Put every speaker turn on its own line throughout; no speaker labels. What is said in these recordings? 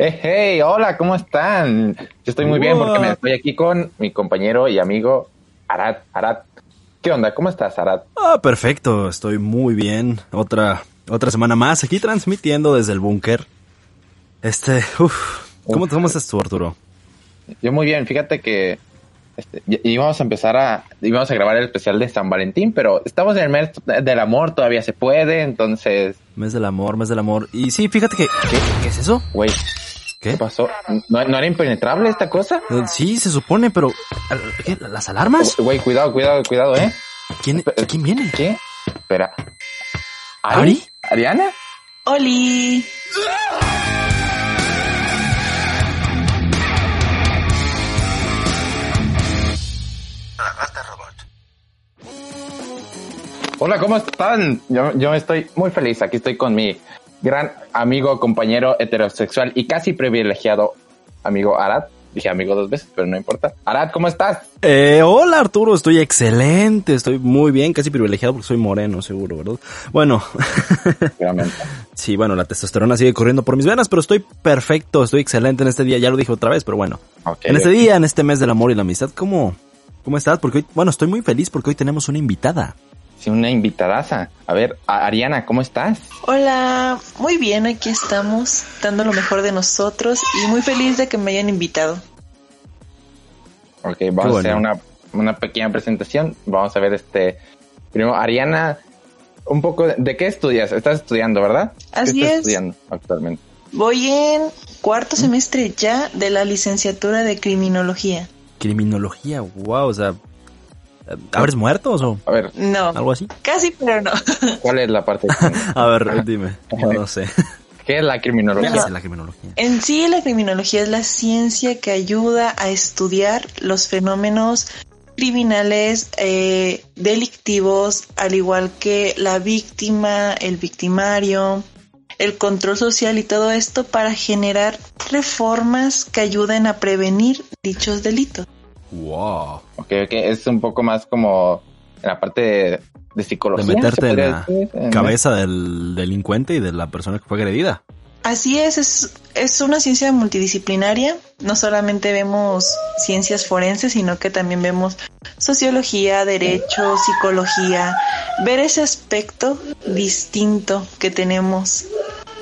Hey, hey, hola, ¿cómo están? Yo estoy muy bien porque me estoy aquí con mi compañero y amigo Arad. Arad, ¿qué onda? ¿Cómo estás, Arad?
Ah, perfecto, estoy muy bien. Otra, otra semana más aquí transmitiendo desde el búnker. Este, uff, ¿cómo, ¿cómo estás tú, Arturo?
Yo muy bien, fíjate que este, íbamos a empezar a, íbamos a grabar el especial de San Valentín, pero estamos en el mes del amor, todavía se puede, entonces...
Mes del amor, mes del amor. Y sí, fíjate que... ¿Qué, es eso?
Güey, ¿Qué? pasó? ¿No, era impenetrable esta cosa?
Eh, sí, se supone, pero... ¿qué? ¿Las alarmas?
Güey, cuidado, cuidado, cuidado, ¿eh?
¿Quién, ¿quién viene?
¿Qué? Espera.
¿Ari?
¿Ariana?
¡Oli!
Hola, ¿cómo están? Yo, yo estoy muy feliz. Aquí estoy con mi gran amigo, compañero heterosexual y casi privilegiado amigo Arad. Dije amigo dos veces, pero no importa. Arad, ¿cómo estás?
Eh, hola Arturo, estoy excelente, estoy muy bien, casi privilegiado porque soy moreno, seguro, ¿verdad? Bueno. sí, bueno, la testosterona sigue corriendo por mis venas, pero estoy perfecto, estoy excelente en este día, ya lo dije otra vez, pero bueno. en este día, en este mes del amor y la amistad, ¿cómo, cómo estás? Porque hoy, bueno, estoy muy feliz porque hoy tenemos una invitada.
Sí, una invitadaza. A ver, Ariana, ¿cómo estás?
Hola, muy bien, aquí estamos, dando lo mejor de nosotros y muy feliz de que me hayan invitado.
Ok, vamos a hacer una, una, pequeña presentación. Vamos a ver este. Primero, Ariana, un poco. ¿De qué estudias? Estás estudiando, ¿verdad?
Así
¿Qué
estás
estudiando actualmente?
Voy en cuarto semestre ya de la licenciatura de criminología.
Criminología, wow, o sea, ¿Abres muertos o?
A ver.
No.
¿Algo así?
Casi, pero no.
¿Cuál es la parte?
a ver, dime. No sé.
¿Qué es la criminología?
¿Qué es la criminología?
En sí, la criminología es la ciencia que ayuda a estudiar los fenómenos criminales eh, delictivos, al igual que la víctima, el victimario, el control social y todo esto para generar reformas que ayuden a prevenir dichos delitos.
Wow.
Ok, ok, es un poco más como en la parte de, psicología.
De meterte en la cabeza del delincuente y de la persona que fue agredida.
Así es, es, es una ciencia multidisciplinaria. No solamente vemos ciencias forenses, sino que también vemos sociología, derecho, psicología. Ver ese aspecto distinto que tenemos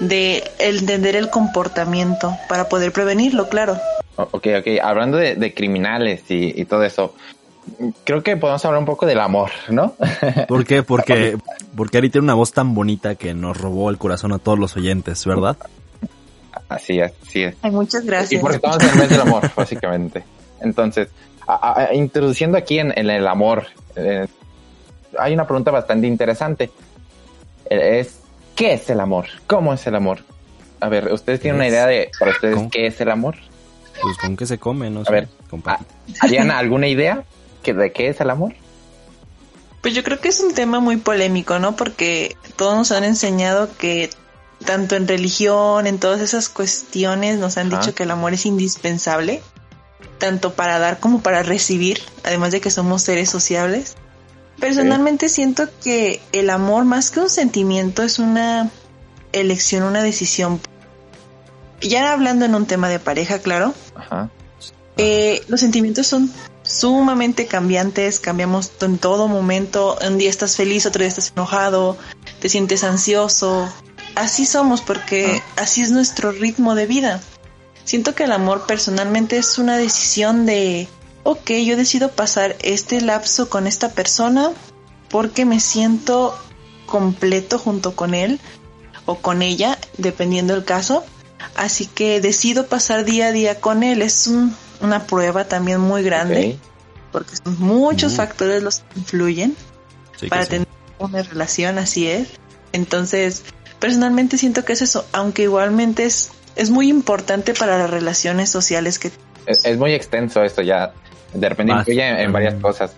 de entender el comportamiento para poder prevenirlo, claro.
Ok, ok. Hablando de, criminales y, todo eso, creo que podemos hablar un poco del amor, ¿no?
¿Por qué? Porque, porque Ari tiene una voz tan bonita que nos robó el corazón a todos los oyentes, ¿verdad?
Así es, así es.
Ay, muchas gracias.
Y porque estamos en el mes del amor, básicamente. Entonces, introduciendo aquí en, el amor, eh, hay una pregunta bastante interesante. Eh, es, ¿qué es el amor? ¿Cómo es el amor? A ver, ¿ustedes tienen una idea de, para ustedes, qué es el amor?
Pues con qué se come, no
a ver, Ariana, ¿alguna idea que, de qué es el amor?
Pues yo creo que es un tema muy polémico, ¿no? Porque todos nos han enseñado que tanto en religión, en todas esas cuestiones, nos han dicho que el amor es indispensable, tanto para dar como para recibir, además de que somos seres sociables. Personalmente siento que el amor, más que un sentimiento, es una elección, una decisión ya hablando en un tema de pareja, claro, eh, los sentimientos son sumamente cambiantes, cambiamos en todo momento, un día estás feliz, otro día estás enojado, te sientes ansioso, así somos porque ah. así es nuestro ritmo de vida. Siento que el amor personalmente es una decisión de, ok, yo decido pasar este lapso con esta persona porque me siento completo junto con él o con ella, dependiendo del caso Así que decido pasar día a día con él. Es una prueba también muy grande, porque son muchos mm. factores los que influyen para tener una relación, así es. Entonces, personalmente siento que es eso, aunque igualmente es, es muy importante para las relaciones sociales que...
Es, muy extenso esto ya, de repente influye en, varias cosas.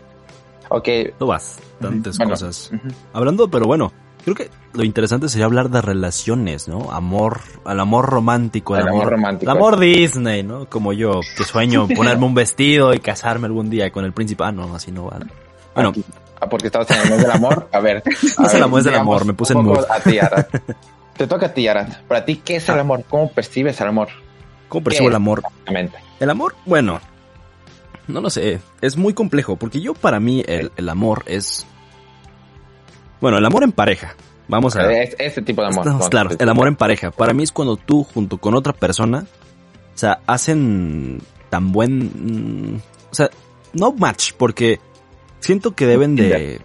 Ok.
No vas, tantas cosas. Hablando, pero bueno, creo que lo interesante sería hablar de relaciones, ¿no? Amor, al amor romántico,
el, amor, romántico.
El amor Disney, ¿no? Como yo, que sueño ponerme un vestido y casarme algún día con el príncipe. Ah, no, así no va.
Bueno. ah, porque estabas en el mes del amor. A ver.
es el amor del amor, me puse en mood.
A ti, Te toca a ti, Ara. Para ti, ¿qué es el amor? ¿Cómo percibes el amor?
¿Cómo percibo el amor? El amor, bueno, no lo sé, es muy complejo, porque yo para mí el, el amor es... Bueno, el amor en pareja. Vamos a...
ver. Este tipo de amor.
claro, el amor en pareja. Para mí es cuando tú junto con otra persona, o sea, hacen tan buen... Mm, o sea, no match, porque siento que deben de...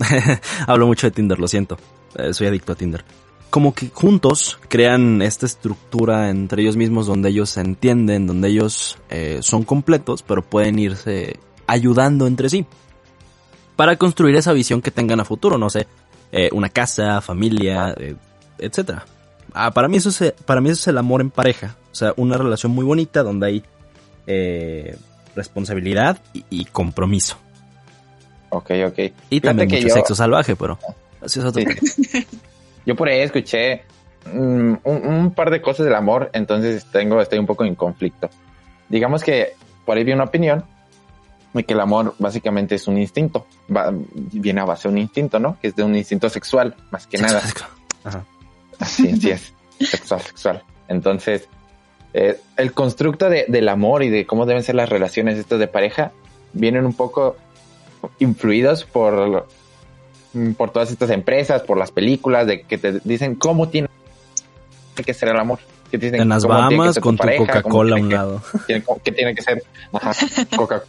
Hablo mucho de Tinder, lo siento. Eh, soy adicto a Tinder como que juntos crean esta estructura entre ellos mismos donde ellos se entienden, donde ellos eh, son completos, pero pueden irse ayudando entre sí. Para construir esa visión que tengan a futuro, no sé, eh, una casa, familia, eh, etc. Ah, para, mí eso es, para mí eso es el amor en pareja. O sea, una relación muy bonita donde hay responsabilidad y, compromiso.
Ok, ok.
Y también mucho sexo salvaje, pero... Así es otro
Yo por ahí escuché mm, un, par de cosas del amor, entonces tengo, estoy un poco en conflicto. Digamos que por ahí vi una opinión de que el amor básicamente es un instinto, viene a base de un instinto, ¿no? Que es de un instinto sexual, más que nada. Ajá. Así, así es, sexual, sexual. Entonces, eh, el constructo del amor y de cómo deben ser las relaciones estas de pareja vienen un poco influidos por Mm, por todas estas empresas, por las películas, de que te dicen cómo tiene que ser el amor. Que
te dicen en las Bahamas con tu Coca-Cola a un lado.
Que, tiene que ser Coca-Cola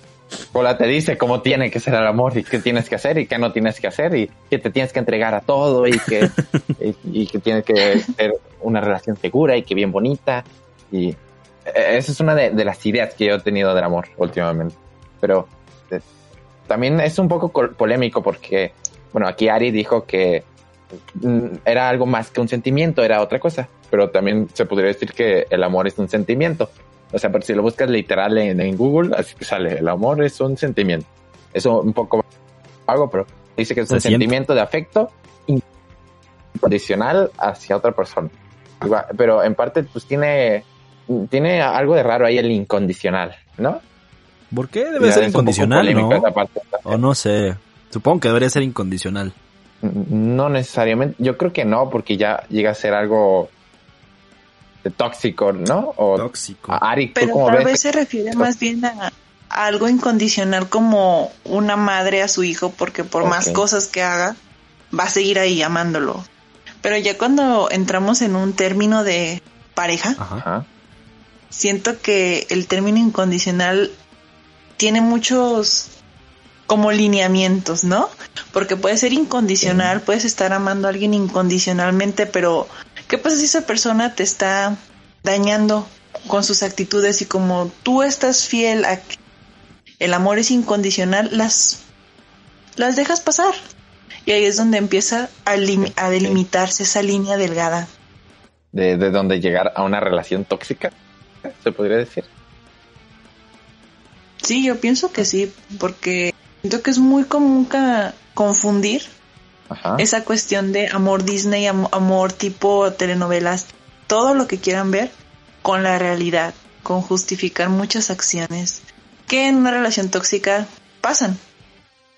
te dice cómo tiene que ser el amor y qué tienes que hacer y qué no tienes que hacer y que te tienes que entregar a todo y que, y, que tiene que ser una relación segura y que bien bonita. Y e, esa es una de, de las ideas que yo he tenido del amor últimamente. Pero eh, también es un poco polémico porque bueno, aquí Ari dijo que mm, era algo más que un sentimiento, era otra cosa, pero también se podría decir que el amor es un sentimiento. O sea, pero si lo buscas literal en, Google, así que sale, el amor es un sentimiento. Eso un poco hago, pero dice que es un sentimiento de afecto incondicional hacia otra persona. pero en parte, pues tiene, tiene algo de raro ahí el incondicional, ¿no?
¿Por qué debe ser incondicional, no? O no sé. Supongo que debería ser incondicional.
No necesariamente, yo creo que no, porque ya llega a ser algo de tóxico, ¿no?
O tóxico.
Pero tal vez se refiere más bien a, algo incondicional como una madre a su hijo, porque por más cosas que haga, va a seguir ahí amándolo. Pero ya cuando entramos en un término de pareja, siento que el término incondicional tiene muchos como lineamientos, ¿no? Porque puede ser incondicional, puedes estar amando a alguien incondicionalmente, pero ¿qué pasa si esa persona te está dañando con sus actitudes y como tú estás fiel a que el amor es incondicional, las, las dejas pasar? Y ahí es donde empieza a, a delimitarse esa línea delgada.
De, de donde llegar a una relación tóxica, se podría decir.
Sí, yo pienso que sí, porque Siento que es muy común confundir esa cuestión de amor Disney, amor tipo telenovelas, todo lo que quieran ver con la realidad, con justificar muchas acciones que en una relación tóxica pasan.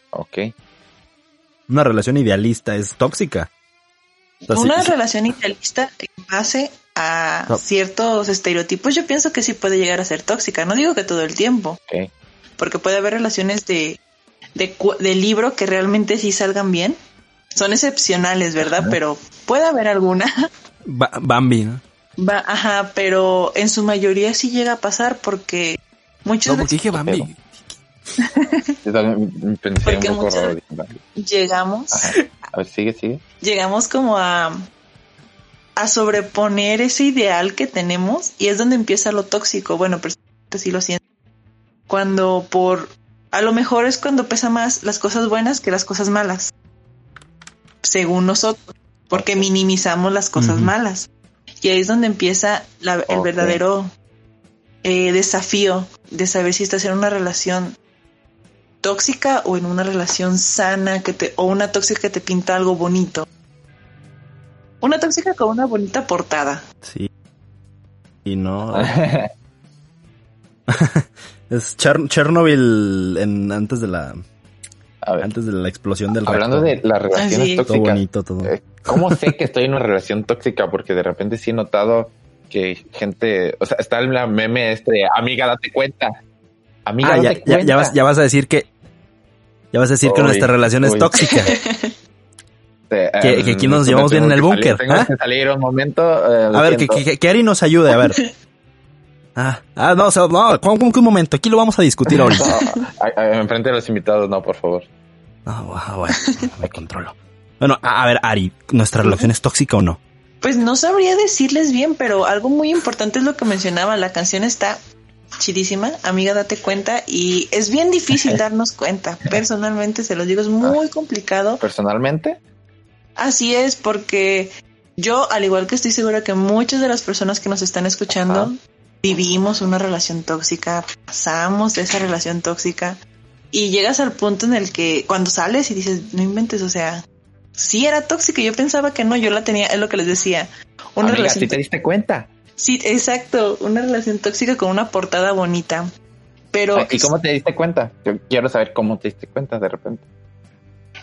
Ok.
Una relación idealista es tóxica.
una relación idealista en base a ciertos estereotipos, yo pienso que sí puede llegar a ser tóxica. No digo que todo el tiempo. Porque puede haber relaciones de de, libro que realmente sí salgan bien. Son excepcionales, ¿verdad? Pero puede haber alguna.
Bambi, ¿no?
Va, ajá, pero en su mayoría sí llega a pasar porque muchos...
No, porque dije Bambi.
pensé un poco
Llegamos...
A ver, sigue, sigue.
Llegamos como a a sobreponer ese ideal que tenemos y es donde empieza lo tóxico. Bueno, pero sí lo siento. Cuando por a lo mejor es cuando pesa más las cosas buenas que las cosas malas. Según nosotros. Porque minimizamos las cosas malas. Y ahí es donde empieza el verdadero eh, desafío de saber si estás en una relación tóxica o en una relación sana que te, o una tóxica que te pinta algo bonito. Una tóxica con una bonita portada.
Sí. Y no. Es Chernobyl en, antes de la antes de la explosión del
Hablando de las relaciones tóxicas.
Todo bonito, todo.
Eh, ¿Cómo sé que estoy en una relación tóxica? Porque de repente sí he notado que gente, o sea, está el meme este, amiga, date cuenta. Amiga,
ah, date ya, cuenta. Ya, vas, ya vas a decir que, ya vas a decir que nuestra relación es tóxica. que, que, aquí nos llevamos bien en el búnker.
Tengo ¿ah? que salir un momento.
Eh, a ver, que, que, que, Ari nos ayude, a ver. Ah, ah no, o sea, no, ¿cómo, que un momento? Aquí lo vamos a discutir ahorita.
enfrente de los invitados, no, por favor.
Ah, bueno, me controlo. Bueno, a, ver, Ari, ¿nuestra relación es tóxica o no?
Pues no sabría decirles bien, pero algo muy importante es lo que mencionaba. La canción está chidísima, amiga, date cuenta. Y es bien difícil darnos cuenta. Personalmente, se los digo, es muy complicado.
¿Personalmente?
Así es, porque yo, al igual que estoy segura que muchas de las personas que nos están escuchando, vivimos una relación tóxica, pasamos de esa relación tóxica y llegas al punto en el que cuando sales y dices, no inventes, o sea, sí era tóxica, yo pensaba que no, yo la tenía, es lo que les decía.
Una relación ¿sí te diste cuenta?
Sí, exacto, una relación tóxica con una portada bonita. Pero
¿Y cómo te diste cuenta? Yo quiero saber cómo te diste cuenta de repente.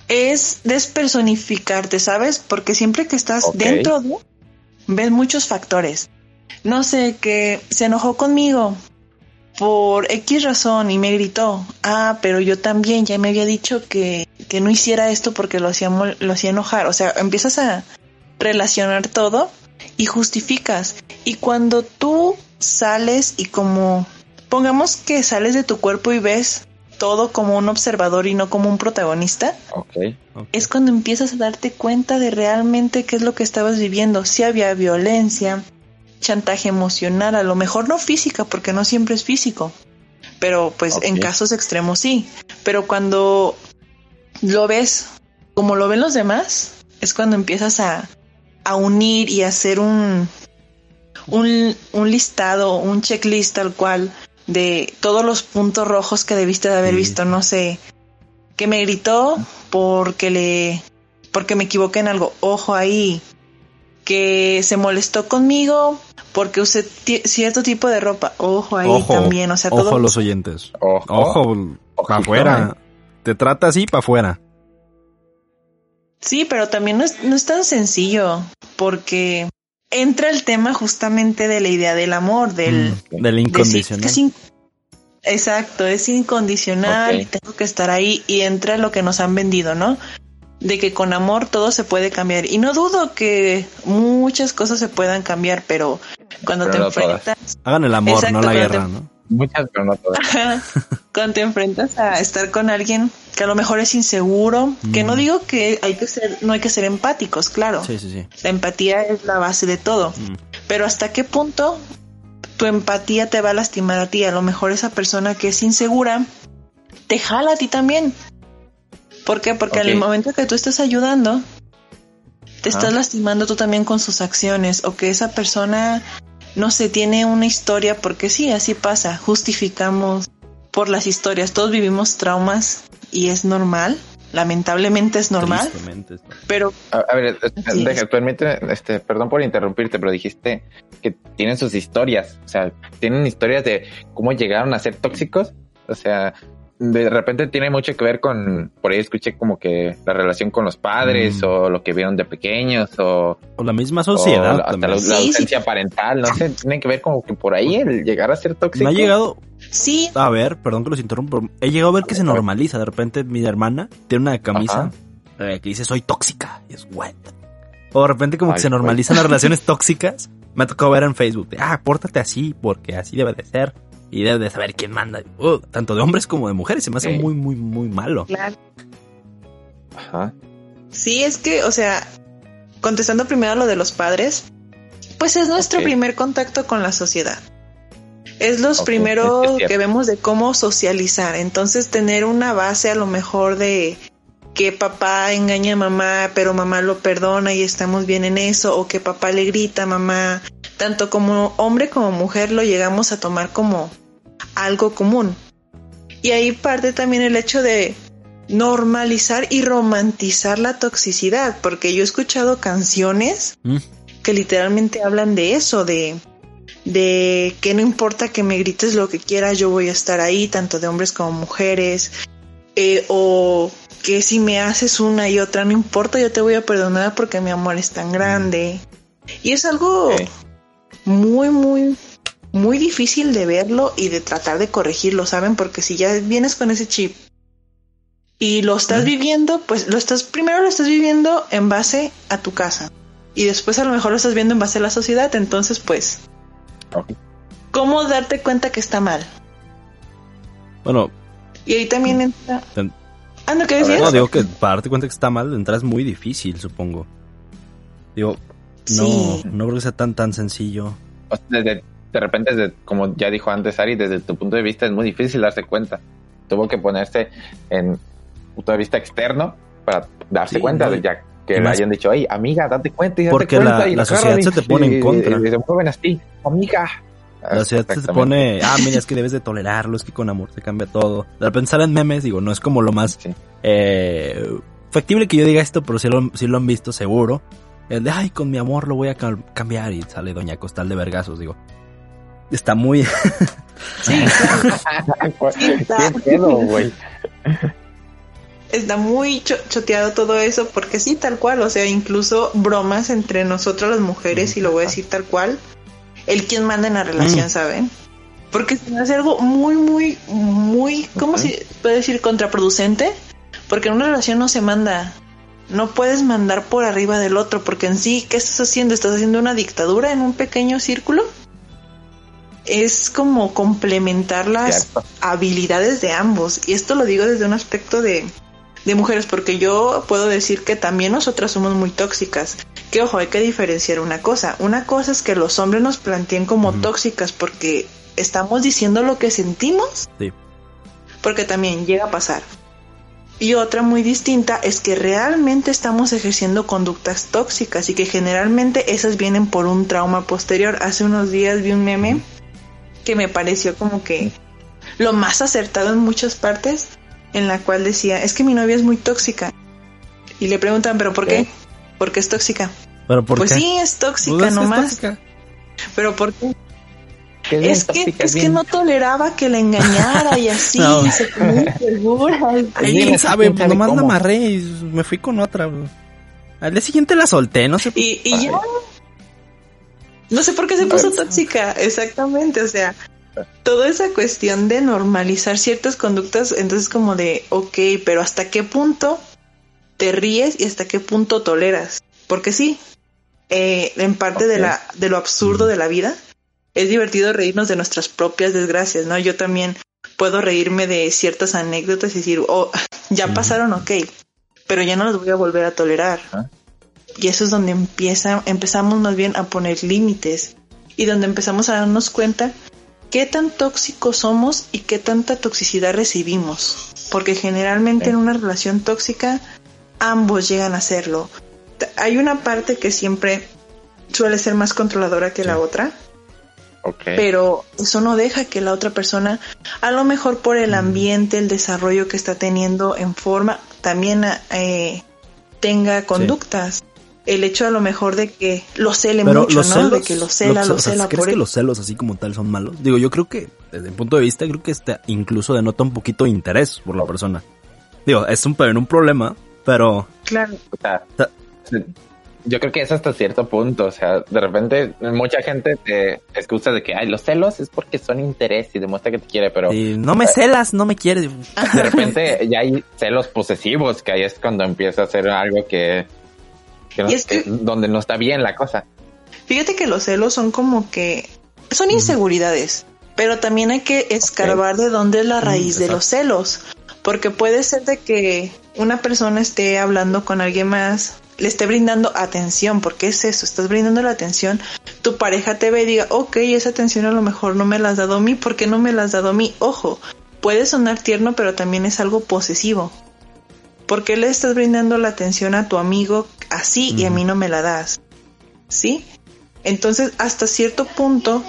Es despersonificarte, ¿sabes? Porque siempre que estás dentro de ves muchos factores. No sé, que se enojó conmigo por X razón y me gritó. Ah, pero yo también ya me había dicho que, que no hiciera esto porque lo hacía, lo hacía enojar. O sea, empiezas a relacionar todo y justificas. Y cuando tú sales y como, pongamos que sales de tu cuerpo y ves todo como un observador y no como un protagonista, es cuando empiezas a darte cuenta de realmente qué es lo que estabas viviendo. Si había violencia, chantaje emocional, a lo mejor no física, porque no siempre es físico, pero pues en casos extremos sí. Pero cuando lo ves como lo ven los demás, es cuando empiezas a, a unir y hacer un, un, un listado, un checklist tal cual de todos los puntos rojos que debiste de haber visto, no sé, que me gritó porque le porque me equivoqué en algo, ojo ahí, que se molestó conmigo porque usé cierto tipo de ropa. Ojo ahí también, o sea,
ojo los oyentes. Ojo, ojo para afuera. Te trata así para afuera.
Sí, pero también no es, no es tan sencillo porque entra el tema justamente de la idea del amor, del,
mm, del incondicional.
exacto, es incondicional y tengo que estar ahí y entra lo que nos han vendido, ¿no? De que con amor todo se puede cambiar. Y no dudo que muchas cosas se puedan cambiar, pero cuando te enfrentas...
Hagan el amor, no la guerra, ¿no?
Muchas, pero no todas.
cuando te enfrentas a estar con alguien que a lo mejor es inseguro, que no mm. digo que hay que ser, no hay que ser empáticos, claro.
Sí, sí, sí.
La empatía es la base de todo. Mm. Pero hasta qué punto tu empatía te va a lastimar a ti. A lo mejor esa persona que es insegura te jala a ti también. ¿Por qué? Porque en el momento que tú estás ayudando, te estás lastimando tú también con sus acciones o que esa persona, no sé, tiene una historia, porque sí, así pasa, justificamos por las historias, todos vivimos traumas y es normal, lamentablemente es normal, pero...
A, ver, deja, permite, este, perdón por interrumpirte, pero dijiste que tienen sus historias, o sea, tienen historias de cómo llegaron a ser tóxicos, o sea, de repente tiene mucho que ver con, por ahí escuché como que la relación con los padres mm. o lo que vieron de pequeños o...
O la misma sociedad.
hasta la, ausencia parental, no sé, tiene que ver como que por ahí el llegar a ser tóxico.
Me ha llegado...
Sí.
A ver, perdón que los interrumpo. He llegado a ver que se normaliza. De repente mi hermana tiene una camisa eh, que dice soy tóxica. Y es wet. O de repente como que se normalizan las relaciones tóxicas. Me ha tocado ver en Facebook. ah, pórtate así porque así debe de ser y debe de saber quién manda. Uh, tanto de hombres como de mujeres. Se me hace muy, muy, muy malo.
Claro. Ajá. Sí, es que, o sea, contestando primero lo de los padres, pues es nuestro primer contacto con la sociedad. Es los primeros que vemos de cómo socializar. Entonces, tener una base a lo mejor de que papá engaña a mamá, pero mamá lo perdona y estamos bien en eso, o que papá le grita a mamá, tanto como hombre como mujer lo llegamos a tomar como algo común. Y ahí parte también el hecho de normalizar y romantizar la toxicidad, porque yo he escuchado canciones mm. que literalmente hablan de eso, de, de que no importa que me grites lo que quieras, yo voy a estar ahí, tanto de hombres como mujeres, eh, o que si me haces una y otra, no importa, yo te voy a perdonar porque mi amor es tan grande. Y es algo muy, muy, muy difícil de verlo y de tratar de corregirlo, ¿saben? Porque si ya vienes con ese chip y lo estás viviendo, pues lo estás, primero lo estás viviendo en base a tu casa y después a lo mejor lo estás viendo en base a la sociedad, entonces pues, ¿cómo darte cuenta que está mal?
Bueno.
Y ahí también entra...
Ah, ¿no, ¿qué decías? No, digo que para darte cuenta que está mal, entrar es muy difícil, supongo. Digo, no, no creo que sea tan tan sencillo.
de repente, como ya dijo antes Ari, desde tu punto de vista es muy difícil darse cuenta. Tuvo que ponerse en punto de vista externo para darse cuenta de ya que le hayan dicho, ay, amiga, date cuenta y date
porque
cuenta.
la, la sociedad se te pone en contra.
Y, se mueven así, amiga.
La sociedad se te pone, ah, mira, es que debes de tolerarlo, es que con amor se cambia todo. Al pensar en memes, digo, no es como lo más eh, factible que yo diga esto, pero si lo, si lo han visto seguro. El de, ay, con mi amor lo voy a cambiar y sale Doña Costal de Vergazos, digo. Está muy...
sí,
¿Qué güey?
Está muy choteado todo eso porque sí, tal cual, o sea, incluso bromas entre nosotras las mujeres, y lo voy a decir tal cual, el quien manda en la relación, mm. ¿saben? Porque se hace algo muy, muy, muy, ¿cómo se puede decir? Contraproducente. Porque en una relación no se manda. No puedes mandar por arriba del otro, porque en sí, ¿qué estás haciendo? ¿Estás haciendo una dictadura en un pequeño círculo? Es como complementar las habilidades de ambos. Y esto lo digo desde un aspecto de, de mujeres, porque yo puedo decir que también nosotras somos muy tóxicas. Que ojo, hay que diferenciar una cosa. Una cosa es que los hombres nos planteen como tóxicas porque estamos diciendo lo que sentimos.
Sí.
Porque también llega a pasar. Y otra muy distinta es que realmente estamos ejerciendo conductas tóxicas y que generalmente esas vienen por un trauma posterior. Hace unos días vi un meme que me pareció como que lo más acertado en muchas partes en la cual decía, es que mi novia es muy tóxica. Y le preguntan, ¿pero por qué? ¿Por qué es tóxica?
¿Pero por
pues sí, es tóxica nomás. ¿Pero por qué? Es que, es, que no toleraba que la engañara y así, y se ponía segura.
¿Quién sabe? Pues nomás la amarré y me fui con otra. Al día siguiente la solté, no sé.
Y, y ya. No sé por qué se puso tóxica, exactamente. O sea, toda esa cuestión de normalizar ciertas conductas, entonces como de, ok, pero ¿hasta qué punto te ríes y hasta qué punto toleras? Porque sí, eh, en parte de, la, de lo absurdo de la vida, es divertido reírnos de nuestras propias desgracias, ¿no? Yo también puedo reírme de ciertas anécdotas y decir, oh, ya pasaron, ok, pero ya no las voy a volver a tolerar. Y eso es donde empieza, empezamos más bien a poner límites y donde empezamos a darnos cuenta qué tan tóxicos somos y qué tanta toxicidad recibimos. Porque generalmente en una relación tóxica ambos llegan a serlo. Hay una parte que siempre suele ser más controladora que la otra. Pero eso no deja que la otra persona, a lo mejor por el mm. ambiente, el desarrollo que está teniendo en forma, también eh, tenga conductas el hecho a lo mejor de que lo cele mucho, ¿no? de que lo cela, lo cela
¿crees que los celos así como tal son malos? Digo, yo creo que desde mi punto de vista creo que este incluso denota un poquito de interés por la persona. Digo, es un, un problema, pero...
Claro.
yo creo que es hasta cierto punto, o sea, de repente mucha gente te excusa de que, ay, los celos es porque son interés y demuestra que te quiere, pero...
no me celas, no me quieres.
De repente ya hay celos posesivos, que ahí es cuando empieza a ser algo que donde no está bien la cosa.
Fíjate que los celos son como que son inseguridades, pero también hay que escarbar de dónde es la mm, raíz de los celos, porque puede ser de que una persona esté hablando con alguien más, le esté brindando atención, porque es eso, estás brindando la atención, tu pareja te ve y diga, ok, esa atención a lo mejor no me la has dado a mí, ¿por qué no me la has dado a mí? Ojo, puede sonar tierno, pero también es algo posesivo. ¿Por qué le estás brindando la atención a tu amigo así y a mí no me la das? ¿Sí? Entonces, hasta cierto punto,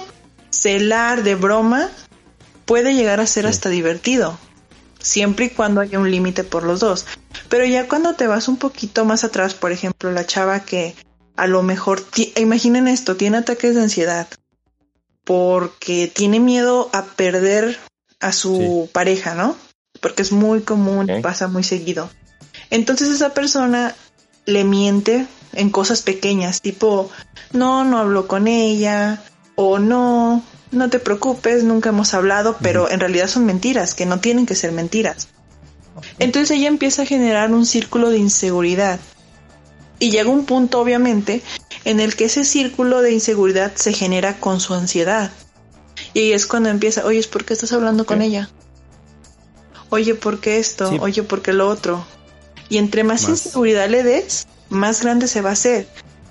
celar de broma puede llegar a ser hasta divertido, siempre y cuando haya un límite por los dos. Pero ya cuando te vas un poquito más atrás, por ejemplo, la chava que a lo mejor, imaginen esto, tiene ataques de ansiedad porque tiene miedo a perder a su pareja, ¿no? Porque es muy común, pasa muy seguido. Entonces esa persona le miente en cosas pequeñas, tipo, no, no hablo con ella, o no, no te preocupes, nunca hemos hablado, pero en realidad son mentiras, que no tienen que ser mentiras. Entonces ella empieza a generar un círculo de inseguridad. Y llega un punto, obviamente, en el que ese círculo de inseguridad se genera con su ansiedad. Y es cuando empieza, oye, ¿por qué estás hablando con ella? Oye, ¿por qué esto? Oye, ¿por qué lo otro? Y entre más, inseguridad le des, más grande se va a hacer.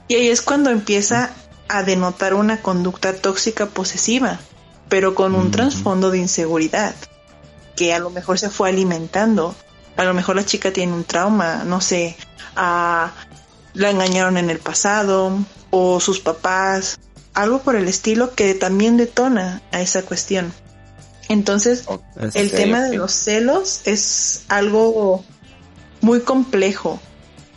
Y ahí es cuando empieza a denotar una conducta tóxica posesiva, pero con un trasfondo de inseguridad, que a lo mejor se fue alimentando. A lo mejor la chica tiene un trauma, no sé, a, la engañaron en el pasado, o sus papás, algo por el estilo que también detona a esa cuestión. Entonces, el tema de los celos es algo muy complejo,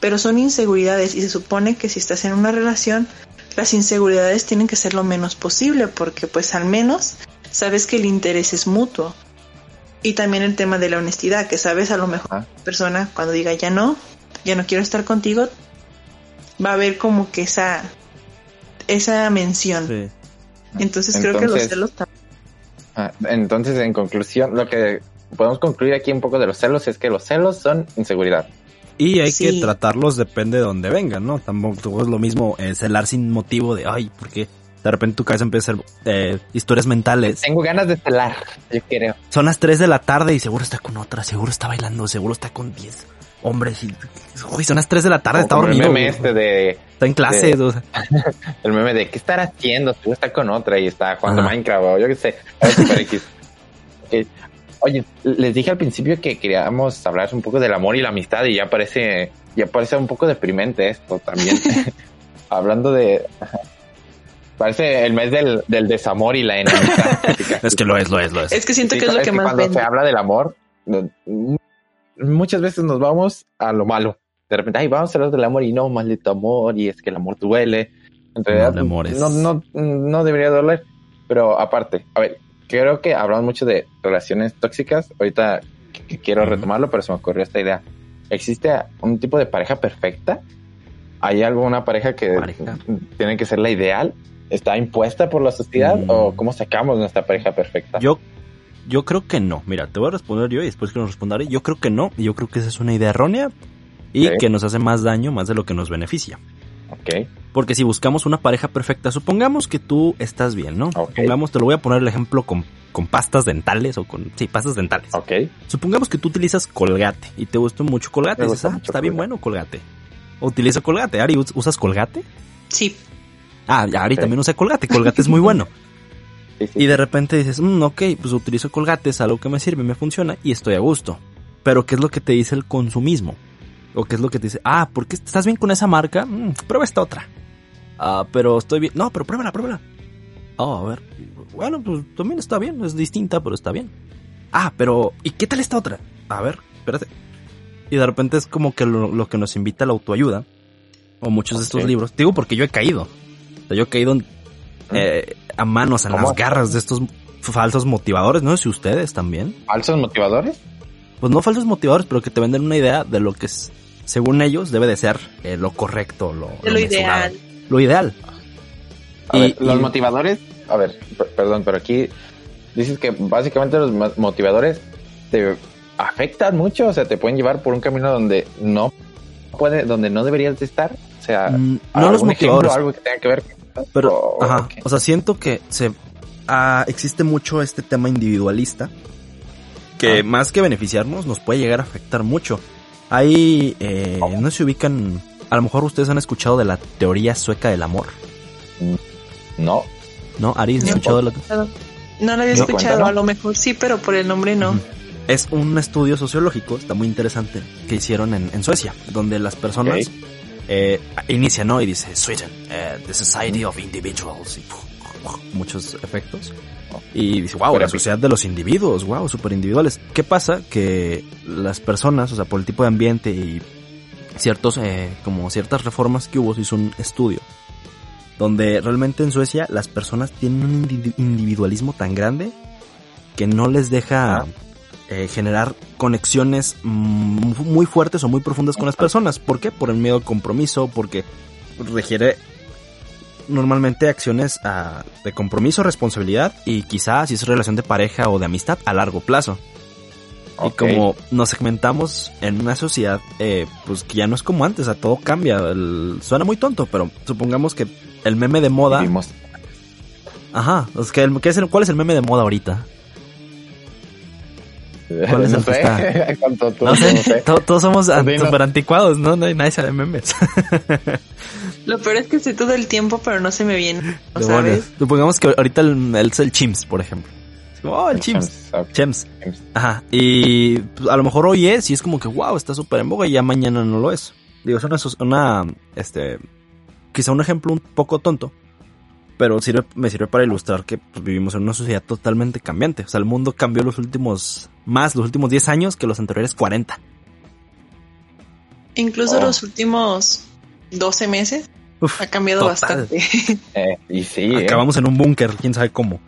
pero son inseguridades y se supone que si estás en una relación, las inseguridades tienen que ser lo menos posible porque pues al menos sabes que el interés es mutuo. Y también el tema de la honestidad, que sabes a lo mejor la persona cuando diga ya no, ya no quiero estar contigo, va a haber como que esa esa mención. Entonces, creo que los celos también.
Ah, entonces, en conclusión, lo que podemos concluir aquí un poco de los celos es que los celos son inseguridad.
Y hay que tratarlos depende de donde vengan, ¿no? Tampoco es lo mismo eh, celar sin motivo de, ay, porque de repente tu cabeza empieza a hacer eh, historias mentales.
Tengo ganas de celar, yo creo.
Son las 3 de la tarde y seguro está con otra, seguro está bailando, seguro está con 10 hombres. Y, uy, son las 3 de la tarde, está dormido.
El meme este de...
Está en clase.
el meme de, ¿qué estará haciendo? Seguro está con otra y está jugando Minecraft o yo qué sé. Oye, les dije al principio que queríamos hablar un poco del amor y la amistad y ya parece, ya parece un poco deprimente esto también. Hablando de... Parece el mes del, desamor y la enemistad.
es que lo es, lo es, lo es.
Es que siento que es lo que, más
Cuando se habla del amor, muchas veces nos vamos a lo malo. De repente, ay, vamos a hablar del amor y no, maldito amor, y es que el amor duele. En realidad, no, no, no debería doler. Pero aparte, a ver, creo que hablamos mucho de relaciones tóxicas. Ahorita quiero retomarlo, pero se me ocurrió esta idea. ¿Existe un tipo de pareja perfecta? ¿Hay alguna pareja que tiene que ser la ideal? ¿Está impuesta por la sociedad? ¿O mm. cómo sacamos nuestra pareja perfecta?
Yo, yo creo que no. Mira, te voy a responder yo y después que nos responderé. Yo creo que no. Yo creo que esa es una idea errónea y que nos hace más daño más de lo que nos beneficia.
Ok.
Porque si buscamos una pareja perfecta, supongamos que tú estás bien, ¿no? Supongamos, te lo voy a poner el ejemplo con, con pastas dentales o con, sí, pastas dentales.
Ok.
Supongamos que tú utilizas colgate y te gusta mucho colgate. dices, ah, está bien bueno colgate. utiliza colgate. Ari, ¿usas colgate?
Sí.
Ah, Ari también usa colgate. Colgate es muy bueno. Y de repente dices, mm, ok, pues utilizo colgate, es algo que me sirve, me funciona y estoy a gusto. Pero ¿qué es lo que te dice el consumismo? O qué es lo que te dice, ah, ¿por qué estás bien con esa marca? Mm, prueba esta otra. Ah, pero estoy bien. No, pero pruébala, pruébala. Oh, a ver. Bueno, pues también está bien, es distinta, pero está bien. Ah, pero ¿y qué tal esta otra? A ver, espérate. Y de repente es como que lo, que nos invita a la autoayuda, o muchos de estos libros. Digo porque yo he caído. O sea, yo he caído eh, a manos, en las garras de estos falsos motivadores. No sé si ustedes también.
¿Falsos motivadores?
Pues no falsos motivadores, pero que te venden una idea de lo que es según ellos, debe de ser eh, lo correcto, lo,
lo, ideal.
Lo ideal.
y, los motivadores, a ver, perdón, pero aquí dices que básicamente los motivadores te afectan mucho, o sea, te pueden llevar por un camino donde no puede, donde no deberías de estar. O sea,
mm, no los motivadores.
algo que tenga que ver.
Pero, o, ajá, o sea, siento que se ah, existe mucho este tema individualista que ah. más que beneficiarnos nos puede llegar a afectar mucho. Hay, eh, no se ubican, a lo mejor ustedes han escuchado de la teoría sueca del amor.
No.
¿No? ¿Ari, has escuchado
la No la había escuchado, a lo mejor sí, pero por el nombre no.
Es un estudio sociológico, está muy interesante, que hicieron en, Suecia, donde las personas eh, inician, ¿no? Y dice, Sweden, eh, the Society of Individuals, y, muchos efectos. Y dice, wow, la sociedad de los individuos, wow, super individuales. ¿Qué pasa? Que las personas, o sea, por el tipo de ambiente y ciertos, eh, como ciertas reformas que hubo, se hizo un estudio. Donde realmente en Suecia las personas tienen un individualismo tan grande que no les deja eh, generar conexiones muy fuertes o muy profundas con las personas. ¿Por qué? Por el miedo al compromiso, porque requiere normalmente acciones ah, de compromiso, responsabilidad y quizás si es relación de pareja o de amistad a largo plazo. Y como nos segmentamos en una sociedad, eh, pues que ya no es como antes, a todo cambia. suena muy tonto, pero supongamos que el meme de moda. Ajá, es que el, es ¿cuál es el meme de moda ahorita? ¿Cuál es el que está? no sé, todos somos super anticuados, ¿no? Nadie sabe memes.
Lo peor es que sé todo el tiempo, pero no se me viene.
¿sabes? supongamos que ahorita el, es el Chimps, por ejemplo. oh, el Chimps. Chimps. Ajá. Y pues, a lo mejor hoy es y es como que, wow, está súper en boga y ya mañana no lo es. Digo, es una, una, este, quizá un ejemplo un poco tonto, pero sirve, me sirve para ilustrar que pues, vivimos en una sociedad totalmente cambiante. O sea, el mundo cambió los últimos, más los últimos 10 años que los anteriores 40.
Incluso los últimos 12 meses ha cambiado bastante.
Eh, y sí.
¿eh? Acabamos en un búnker, quién sabe cómo.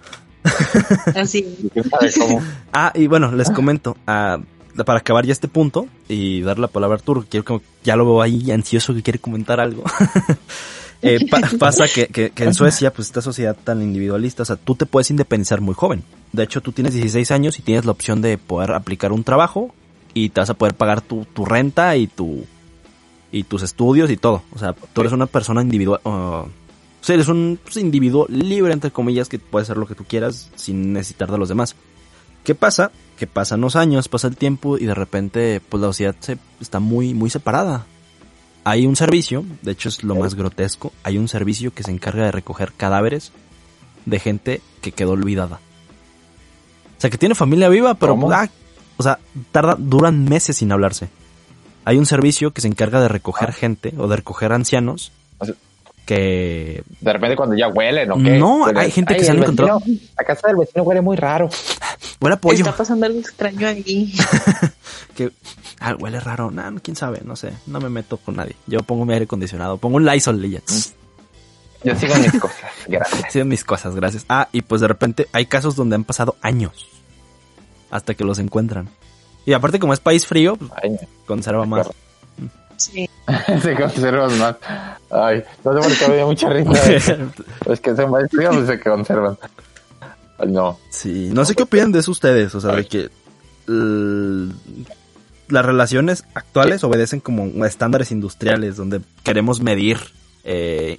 Así.
ah, y bueno, les comento, ah, para acabar ya este punto y dar la palabra a Arturo, quiero que ya lo veo ahí ansioso que quiere comentar algo. Eh, pasa que, que, en Suecia, pues esta sociedad tan individualista, o sea, tú te puedes independizar muy joven. De hecho, tú tienes 16 años y tienes la opción de poder aplicar un trabajo y te vas a poder pagar tu, tu renta y tu y tus estudios y todo. O sea, tú eres una persona individual. Uh, o sea, eres un pues, individuo libre, entre comillas, que puede hacer lo que tú quieras sin necesitar de los demás. ¿Qué pasa? Que pasan los años, pasa el tiempo y de repente, pues la sociedad se, está muy, muy separada. Hay un servicio, de hecho es lo más grotesco, hay un servicio que se encarga de recoger cadáveres de gente que quedó olvidada. O sea, que tiene familia viva, pero, ah, o sea, tarda, duran meses sin hablarse hay un servicio que se encarga de recoger ah. gente o de recoger ancianos que...
De repente cuando ya huelen o qué.
No, hay gente que se han encontrado...
La casa del vecino huele muy raro.
Huele a pollo.
Está pasando algo extraño ahí.
que ah, huele raro. Nah, quién sabe, no sé. No me meto con nadie. Yo pongo mi aire acondicionado. Pongo un Lysol y ya.
Yo sigo mis cosas, gracias.
Sigo mis cosas, gracias. Ah, y pues de repente hay casos donde han pasado años hasta que los encuentran. Y aparte, como es país frío, pues, conserva más.
Sí.
se conserva más. Ay, no sé por qué había mucha risa. es que país frío, pues se conservan. No.
Sí, no sé qué opinan de eso ustedes, o sea, de que las relaciones actuales obedecen como estándares industriales donde queremos medir eh,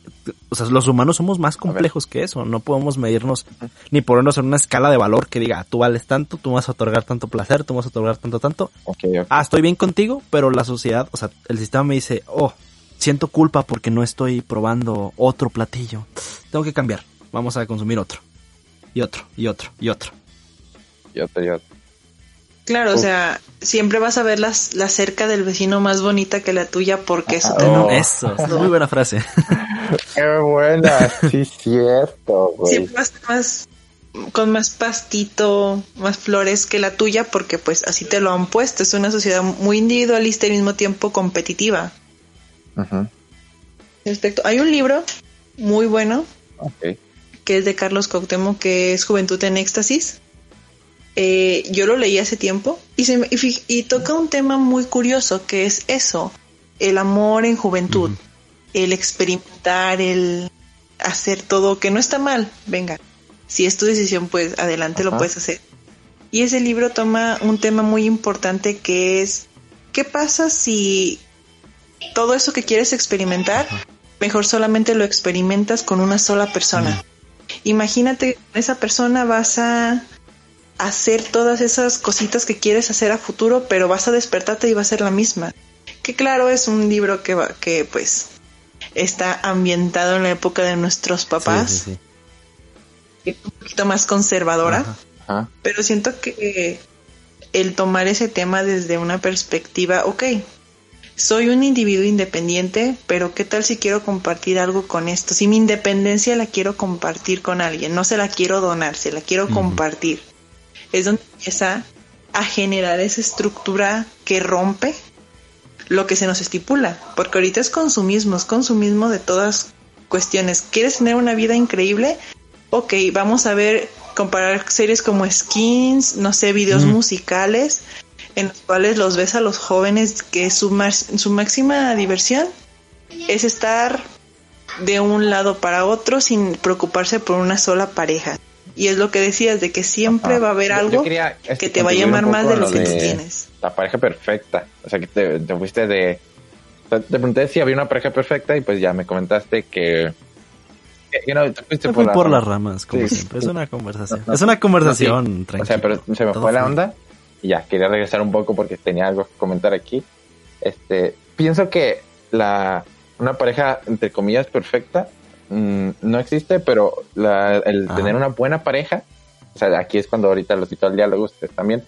o sea, los humanos somos más complejos que eso. No podemos medirnos ni ponernos en una escala de valor que diga, tú vales tanto, tú vas a otorgar tanto placer, tú vas a otorgar tanto, tanto. Ah, estoy bien contigo, pero la sociedad, o sea, el sistema me dice, oh, siento culpa porque no estoy probando otro platillo. Tengo que cambiar. Vamos a consumir otro. Y otro, y otro, y otro.
Y otro, y otro.
Claro, o sea, siempre vas a ver las, la cerca del vecino más bonita que la tuya porque eso te no.
Eso, es muy buena frase.
Qué buena, sí, cierto, güey.
Siempre vas a estar más, con más pastito, más flores que la tuya porque pues así te lo han puesto. Es una sociedad muy individualista y al mismo tiempo competitiva. Respecto, hay un libro muy bueno que es de Carlos Cuauhtémoc que es Juventud en Éxtasis eh, yo lo leí hace tiempo y, se y, toca un tema muy curioso que es eso, el amor en juventud, el experimentar, el hacer todo, que no está mal, venga, si es tu decisión, pues adelante lo puedes hacer. Y ese libro toma un tema muy importante que es, ¿qué pasa si todo eso que quieres experimentar, mejor solamente lo experimentas con una sola persona? Imagínate, esa persona vas a hacer todas esas cositas que quieres hacer a futuro, pero vas a despertarte y va a ser la misma. Que claro, es un libro que, va, que pues está ambientado en la época de nuestros papás. un poquito más conservadora. Pero siento que el tomar ese tema desde una perspectiva, ok, soy un individuo independiente, pero ¿qué tal si quiero compartir algo con esto? Si mi independencia la quiero compartir con alguien, no se la quiero donar, se la quiero compartir es donde empieza a generar esa estructura que rompe lo que se nos estipula, porque ahorita es consumismo, es consumismo de todas cuestiones. ¿Quieres tener una vida increíble? Ok, vamos a ver, comparar series como Skins, no sé, videos musicales, en los cuales los ves a los jóvenes que su, su máxima diversión es estar de un lado para otro sin preocuparse por una sola pareja. Y es lo que decías, de que siempre va a haber algo que te va a llamar más de lo, que tú tienes.
La pareja perfecta. O sea, que te, fuiste de... Te pregunté si había una pareja perfecta y pues ya me comentaste que...
que no, te fuiste por, las ramas, como siempre. Es una conversación. es una conversación,
O sea, pero se me fue la onda y ya, quería regresar un poco porque tenía algo que comentar aquí. Este, pienso que la, una pareja, entre comillas, perfecta, mm, no existe, pero el tener una buena pareja, o sea, aquí es cuando ahorita los cito al diálogo, ustedes también,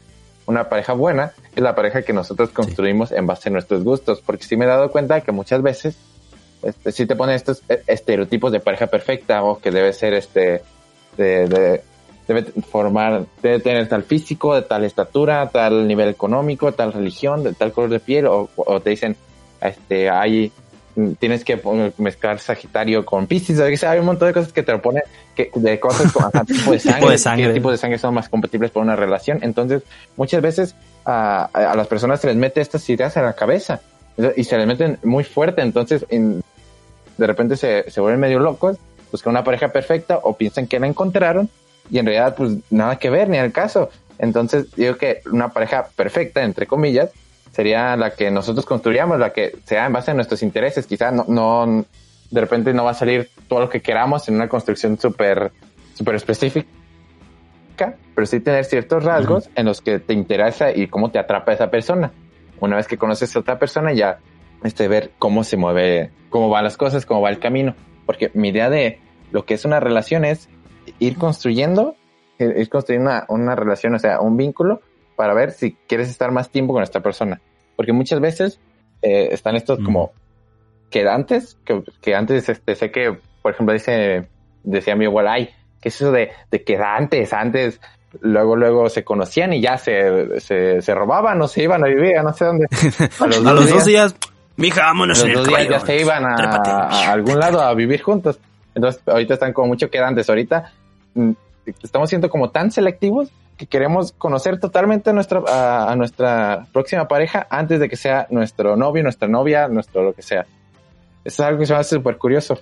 una pareja buena es la pareja que nosotros construimos en base a nuestros gustos, porque sí me he dado cuenta que muchas veces este, sí te ponen estos e, estereotipos de pareja perfecta o que debe ser este de, debe formar, debe tener tal físico, de tal estatura, tal nivel económico, tal religión, de tal color de piel, o, o te dicen, este, hay tienes que mezclar Sagitario con Piscis, hay un montón de cosas que te lo ponen, que, de cosas con tipo de sangre, qué tipo de sangre son más compatibles para una relación. Entonces, muchas veces a, a, las personas se les mete estas ideas en la cabeza y se les meten muy fuerte, entonces de repente se, se vuelven medio locos, buscan una pareja perfecta o piensan que la encontraron y en realidad pues nada que ver ni al caso. Entonces digo que una pareja perfecta, entre comillas, sería la que nosotros construyamos, la que sea en base a nuestros intereses. Quizá no, no de repente no va a salir todo lo que queramos en una construcción súper super específica, pero sí tener ciertos rasgos en los que te interesa y cómo te atrapa esa persona. Una vez que conoces a otra persona, ya este, ver cómo se mueve, cómo van las cosas, cómo va el camino. Porque mi idea de lo que es una relación es ir construyendo, ir construyendo una, una relación, o sea, un vínculo para ver si quieres estar más tiempo con esta persona. Porque muchas veces eh, están estos mm. como quedantes, que, que antes este, sé que, por ejemplo, dice, decía mi igual, ay, ¿qué es eso de, de quedantes? Antes, luego, luego se conocían y ya se, se, se robaban o se iban a vivir no sé dónde.
A los, dos, días, mija, vámonos.
A los dos días ya se iban a, a, algún lado a vivir juntos. Entonces, ahorita están como mucho quedantes. Ahorita mm, estamos siendo como tan selectivos que queremos conocer totalmente a nuestra, a, nuestra próxima pareja antes de que sea nuestro novio, nuestra novia, nuestro lo que sea. Eso es algo que se me hace súper curioso.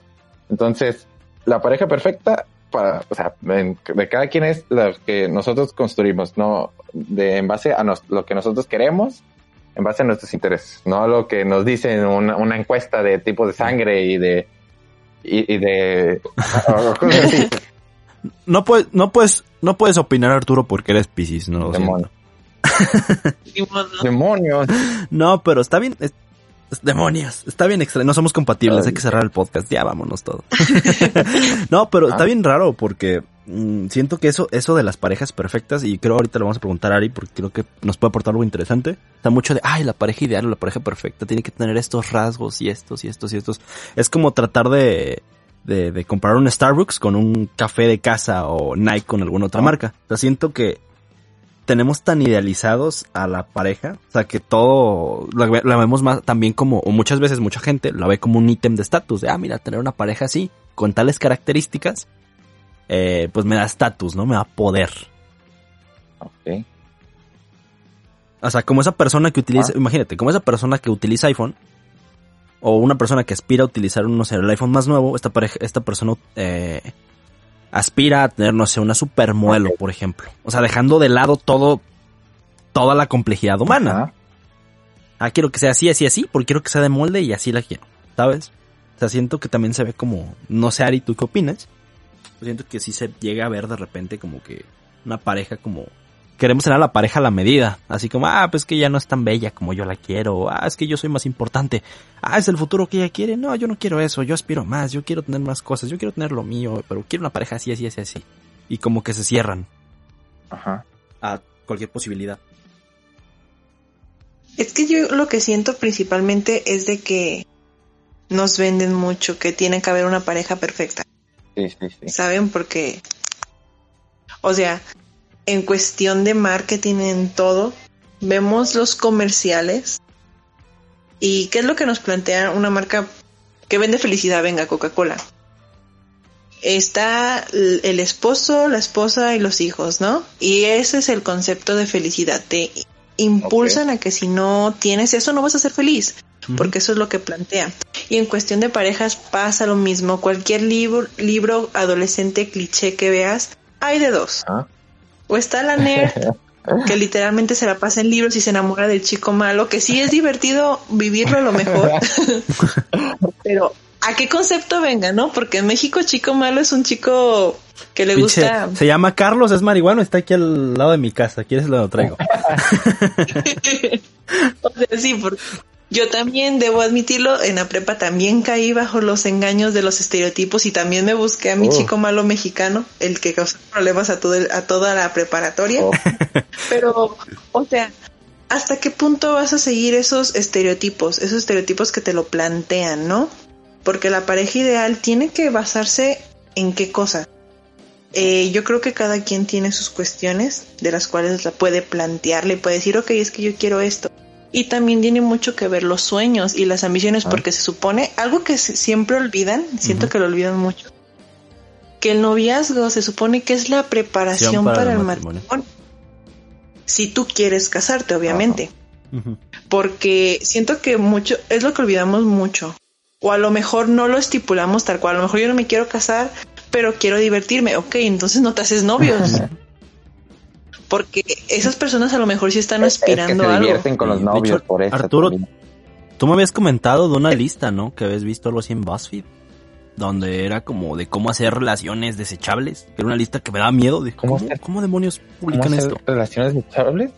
Entonces, la pareja perfecta, para, o sea, de cada quien es la que nosotros construimos, no de en base a lo que nosotros queremos, en base a nuestros intereses, no lo que nos dicen una, una encuesta de tipo de sangre y de y, y de
no puedes, no puedes, no puedes opinar Arturo porque eres Piscis, ¿no?
Demonio. Demonios.
No, pero está bien. demonios. Está bien extraño. No somos compatibles. Hay que cerrar el podcast. Ya vámonos todos. no, pero está ah. bien raro porque mm, siento que eso, eso de las parejas perfectas, y creo ahorita lo vamos a preguntar a Ari porque creo que nos puede aportar algo interesante. Está mucho de, ay, la pareja ideal o la pareja perfecta tiene que tener estos rasgos y estos y estos y estos. Es como tratar de, de, comprar un Starbucks con un café de casa o Nike con alguna otra marca. O sea, siento que tenemos tan idealizados a la pareja, o sea, que todo la, vemos más también como, o muchas veces mucha gente la ve como un ítem de estatus, de, ah, mira, tener una pareja así, con tales características, eh, pues me da estatus, ¿no? Me da poder.
Ok.
O sea, como esa persona que utiliza, ah. imagínate, como esa persona que utiliza iPhone, o una persona que aspira a utilizar, no sé, el iPhone más nuevo, esta, pareja, esta persona eh, aspira a tener, no sé, una supermodelo, por ejemplo. O sea, dejando de lado todo, toda la complejidad humana. Ah, quiero que sea así, así, así, porque quiero que sea de molde y así la quiero, ¿sabes? O sea, siento que también se ve como, no sé, Ari, ¿tú qué opinas? Siento que sí se llega a ver de repente como que una pareja como queremos tener a la pareja a la medida. Así como, ah, pues que ya no es tan bella como yo la quiero. Ah, es que yo soy más importante. Ah, es el futuro que ella quiere. No, yo no quiero eso. Yo aspiro más. Yo quiero tener más cosas. Yo quiero tener lo mío. Pero quiero una pareja así, así, así, así. Y como que se cierran.
Ajá.
A cualquier posibilidad.
Es que yo lo que siento principalmente es de que nos venden mucho que tiene que haber una pareja perfecta.
Sí, sí, sí.
¿Saben? Porque, o sea, en cuestión de marketing en todo, vemos los comerciales y qué es lo que nos plantea una marca que vende felicidad, venga, Coca-Cola. Está el esposo, la esposa y los hijos, ¿no? Y ese es el concepto de felicidad. Te impulsan a que si no tienes eso no vas a ser feliz. porque eso es lo que plantea. Y en cuestión de parejas pasa lo mismo. Cualquier libro, libro adolescente cliché que veas, hay de dos. Ah. O está la nerd, que literalmente se la pasa en libros y se enamora del chico malo, que sí es divertido vivirlo a lo mejor. Pero, ¿a qué concepto venga, no? Porque en México chico malo es un chico que le gusta.
Se llama Carlos, es marihuano, está aquí al lado de mi casa. ¿Quieres lo traigo?
o sea, sí, porque yo también debo admitirlo, en la prepa también caí bajo los engaños de los estereotipos y también me busqué a mi oh. chico malo mexicano, el que causó problemas a, todo a toda la preparatoria. Oh. Pero, o sea, ¿hasta qué punto vas a seguir esos estereotipos? Esos estereotipos que te lo plantean, ¿no? Porque la pareja ideal tiene que basarse en qué cosa. Eh, yo creo que cada quien tiene sus cuestiones de las cuales la puede plantearle y puede decir, ok, es que yo quiero esto y también tiene mucho que ver los sueños y las ambiciones, ah. porque se supone, algo que siempre olvidan, siento que lo olvidan mucho, que el noviazgo se supone que es la preparación para, el matrimonio. Si tú quieres casarte, obviamente. Porque siento que mucho, es lo que olvidamos mucho. O a lo mejor no lo estipulamos tal cual. A lo mejor yo no me quiero casar, pero quiero divertirme. Ok, entonces no te haces novios. porque esas personas a lo mejor sí están aspirando
a se divierten con los novios por eso.
Arturo, tú me habías comentado de una lista, ¿no? Que habías visto algo así en BuzzFeed. Donde era como de cómo hacer relaciones desechables. Era una lista que me da miedo. De cómo, ¿Cómo, demonios publican esto?
¿Relaciones desechables?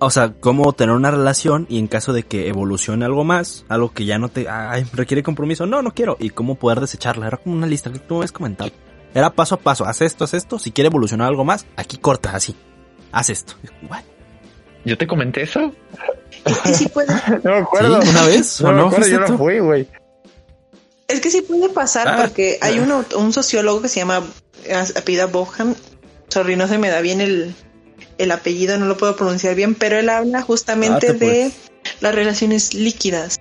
o sea, cómo tener una relación y en caso de que evolucione algo más, algo que ya no te requiere compromiso, no, no quiero, y cómo poder desecharla. Era como una lista que tú me habías comentado. Era paso a paso, haz esto, haz esto, si quiere evolucionar algo más, aquí corta, así. Haz esto.
¿Yo te comenté eso?
Es que sí puede.
no me acuerdo.
¿Una vez?
No, me acuerdo, yo no fui, güey.
Es que sí puede pasar ah. porque hay uno, un sociólogo que se llama apellida Bohan. Sorry, no se me da bien el, el apellido, no lo puedo pronunciar bien, pero él habla justamente de las relaciones líquidas.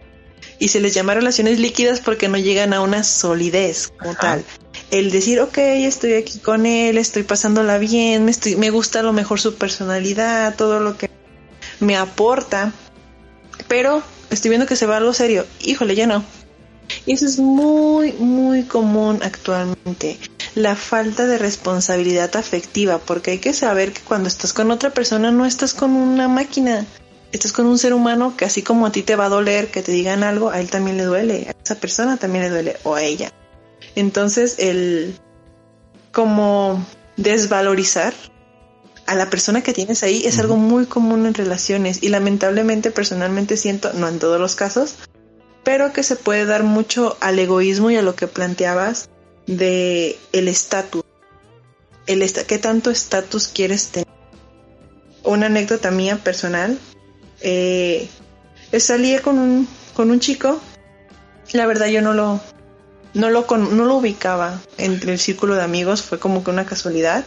Y se les llama relaciones líquidas porque no llegan a una solidez como tal el decir, ok, estoy aquí con él, estoy pasándola bien, me, estoy, me gusta a lo mejor su personalidad, todo lo que me aporta, pero estoy viendo que se va a algo serio, híjole, ya no. Y eso es muy, muy común actualmente. La falta de responsabilidad afectiva, porque hay que saber que cuando estás con otra persona no estás con una máquina, estás con un ser humano que así como a ti te va a doler que te digan algo, a él también le duele, a esa persona también le duele, o a ella. Entonces, el como desvalorizar a la persona que tienes ahí es algo muy común en relaciones y lamentablemente personalmente siento, no en todos los casos, pero que se puede dar mucho al egoísmo y a lo que planteabas de el estatus. El ¿Qué tanto estatus quieres tener? Una anécdota mía personal. Eh, salí con un, con un chico. La verdad yo no lo, no lo, no lo ubicaba entre el círculo de amigos, fue como que una casualidad.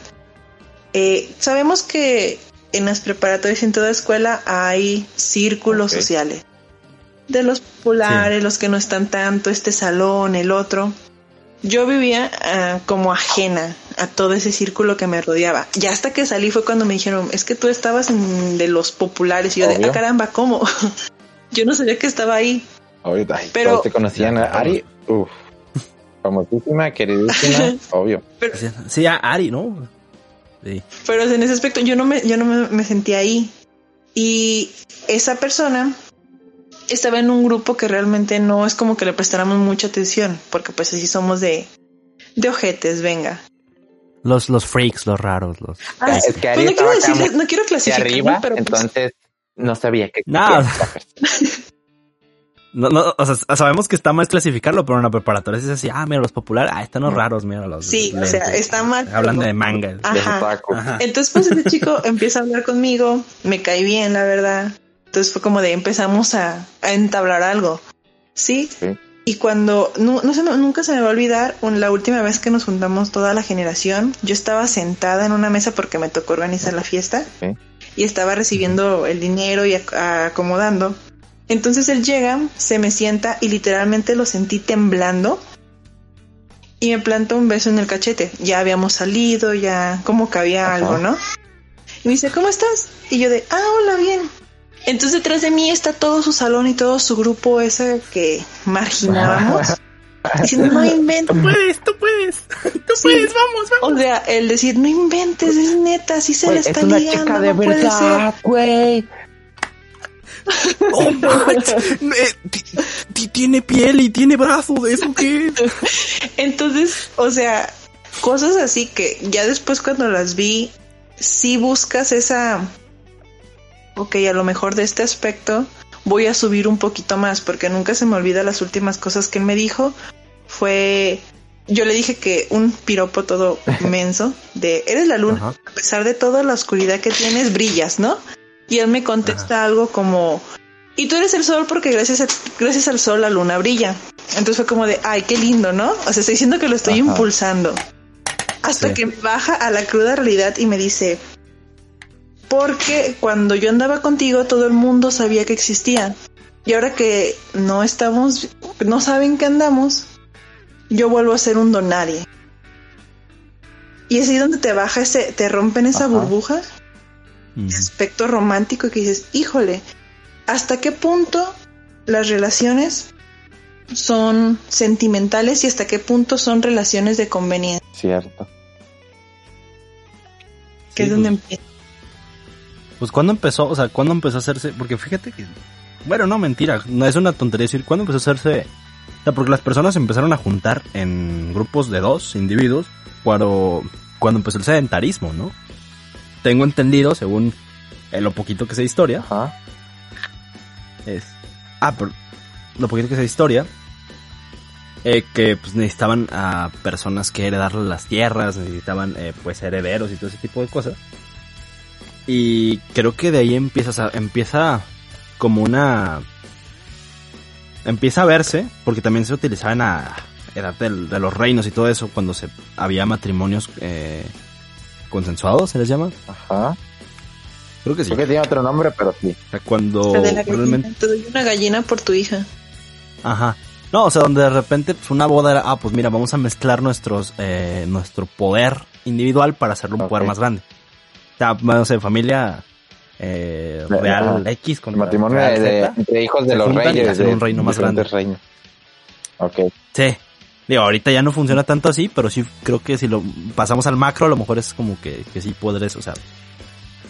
Eh, sabemos que en las preparatorias y en toda escuela hay círculos sociales. De los populares, los que no están tanto, este salón, el otro. Yo vivía ah, como ajena a todo ese círculo que me rodeaba. Ya hasta que salí fue cuando me dijeron, es que tú estabas en de los populares. Y yo de, ah, caramba, ¿cómo? yo no sabía que estaba ahí.
Ahorita, pero te conocían a Ari. Uf famosísima, queridísima, obvio.
sí, Ari, ¿no?
Sí. Pero en ese aspecto yo no me, yo no me, sentía ahí. Y esa persona estaba en un grupo que realmente no es como que le prestáramos mucha atención, porque pues así somos de, de ojetes, venga.
Los, los freaks, los raros, los...
Ah, es que pues no, quiero decirle, no quiero clasificar, pero
pues entonces no sabía que...
Nada. No, no, o sea, sabemos que está mal clasificarlo, pero en la preparatoria es así, ah, mira, los populares, ah, están los raros, mira los.
Sí, o sea, está mal.
Hablan de manga.
Ajá. Entonces, pues ese chico empieza a hablar conmigo, me cae bien, la verdad. Entonces fue como de empezamos a, a entablar algo. ¿Sí? Y cuando, no, no se nunca se me va a olvidar, la última vez que nos juntamos toda la generación, yo estaba sentada en una mesa porque me tocó organizar la fiesta y estaba recibiendo el dinero y acomodando. Entonces él llega, se me sienta y literalmente lo sentí temblando y me planta un beso en el cachete. Ya habíamos salido, ya como que había algo, ¿no? Y me dice, ¿cómo estás? Y yo de, ah, hola, bien. Entonces detrás de mí está todo su salón y todo su grupo ese que marginábamos. Diciendo, no inventes.
Tú puedes, tú puedes. Tú puedes, vamos, vamos.
O sea, el decir, no inventes, es neta, sí se le está es una chica de verdad,
güey.
Oh, eh, tiene piel y tiene brazo, ¿de eso qué?
Entonces, o sea, cosas así que ya después cuando las vi, sí buscas esa ok, a lo mejor de este aspecto voy a subir un poquito más, porque nunca se me olvida las últimas cosas que él me dijo. Fue, yo le dije que un piropo todo menso, de, eres la luna, a pesar de toda la oscuridad que tienes, brillas, ¿no? Y él me contesta algo como, y tú eres el sol porque gracias, gracias al sol la luna brilla. Entonces fue como de, ay, qué lindo, ¿no? O sea, estoy diciendo que lo estoy impulsando. Hasta que me baja a la cruda realidad y me dice, porque cuando yo andaba contigo todo el mundo sabía que existía. Y ahora que no estamos, no saben que andamos, yo vuelvo a ser un donadie. Y es ahí donde te baja ese, te rompen esa burbuja de aspecto romántico que dices, híjole, ¿hasta qué punto las relaciones son sentimentales y hasta qué punto son relaciones de conveniencia?
Cierto.
Que es donde pues. empieza.
Pues cuando empezó, o sea, cuando empezó a hacerse, porque fíjate que, bueno, no, mentira, no es una tontería decir, cuando empezó a hacerse, o sea, porque las personas empezaron a juntar en grupos de dos individuos cuando, cuando empezó el sedentarismo, ¿no? Tengo entendido, según lo poquito que sé de historia, Ajá. es, ah, pero lo poquito que sé de historia, eh, que pues necesitaban a personas que heredarle las tierras, necesitaban eh, pues herederos y todo ese tipo de cosas. Y creo que de ahí empieza, empieza como una... Empieza a verse, porque también se utilizaba en la edad de, los reinos y todo eso, cuando se había matrimonios eh, consensuados, ¿se les llama?
Ajá.
Creo que sí.
Creo que tiene otro nombre, pero sí.
O sea, cuando
realmente... Te doy una gallina por tu hija.
Ajá. No, o sea, donde de repente pues, una boda era, ah, pues mira, vamos a mezclar nuestros, eh, nuestro poder individual para hacerlo un poder más grande no sé, familia eh, real X
con matrimonio de, entre hijos de los reyes
de un reino más grande.
Reino.
Sí. Digo, ahorita ya no funciona tanto así, pero sí creo que si lo pasamos al macro, a lo mejor es como que, que sí podres, o sea,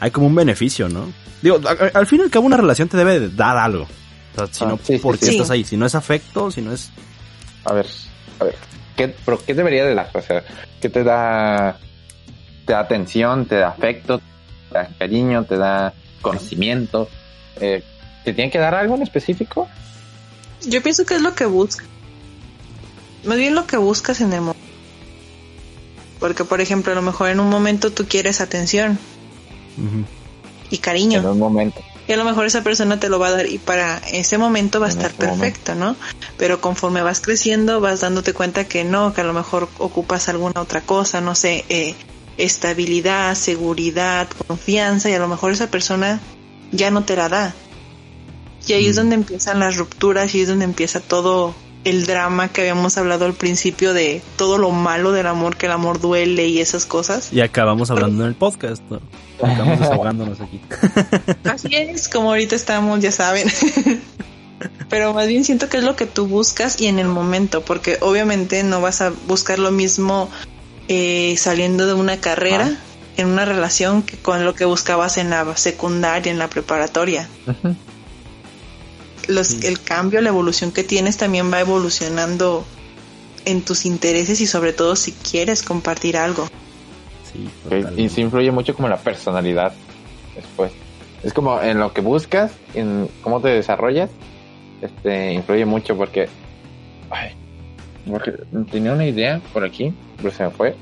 hay como un beneficio, ¿no? Digo, al fin y al cabo una relación te debe dar algo. O sea, si ah, no, ¿por qué estás ahí? Si no es afecto, si no es...
A ver, a ver, ¿qué, pero ¿qué debería de dar? O sea, ¿qué te da te da atención, te da afecto, te da cariño, te da conocimiento. Eh, ¿Te tiene que dar algo en específico?
Yo pienso que es lo que buscas. Más bien lo que buscas en el momento. Porque, por ejemplo, a lo mejor en un momento tú quieres atención y cariño.
En un momento.
Y a lo mejor esa persona te lo va a dar y para ese momento va a estar perfecto, ¿no? Pero conforme vas creciendo vas dándote cuenta que no, que a lo mejor ocupas alguna otra cosa, no sé, eh, estabilidad, seguridad, confianza y a lo mejor esa persona ya no te la da. Y ahí es donde empiezan las rupturas y es donde empieza todo el drama que habíamos hablado al principio de todo lo malo del amor, que el amor duele y esas cosas.
Y acabamos hablando en el podcast, Acabamos desahogándonos aquí.
Así es, como ahorita estamos, ya saben. Pero más bien siento que es lo que tú buscas y en el momento, porque obviamente no vas a buscar lo mismo eh, saliendo de una carrera en una relación que con lo que buscabas en la secundaria, en la preparatoria. Los, El cambio, la evolución que tienes también va evolucionando en tus intereses y sobre todo si quieres compartir algo.
y se influye mucho como la personalidad después. Es como en lo que buscas, en cómo te desarrollas, este influye mucho porque, ay, porque tenía una idea por aquí pero se me fue.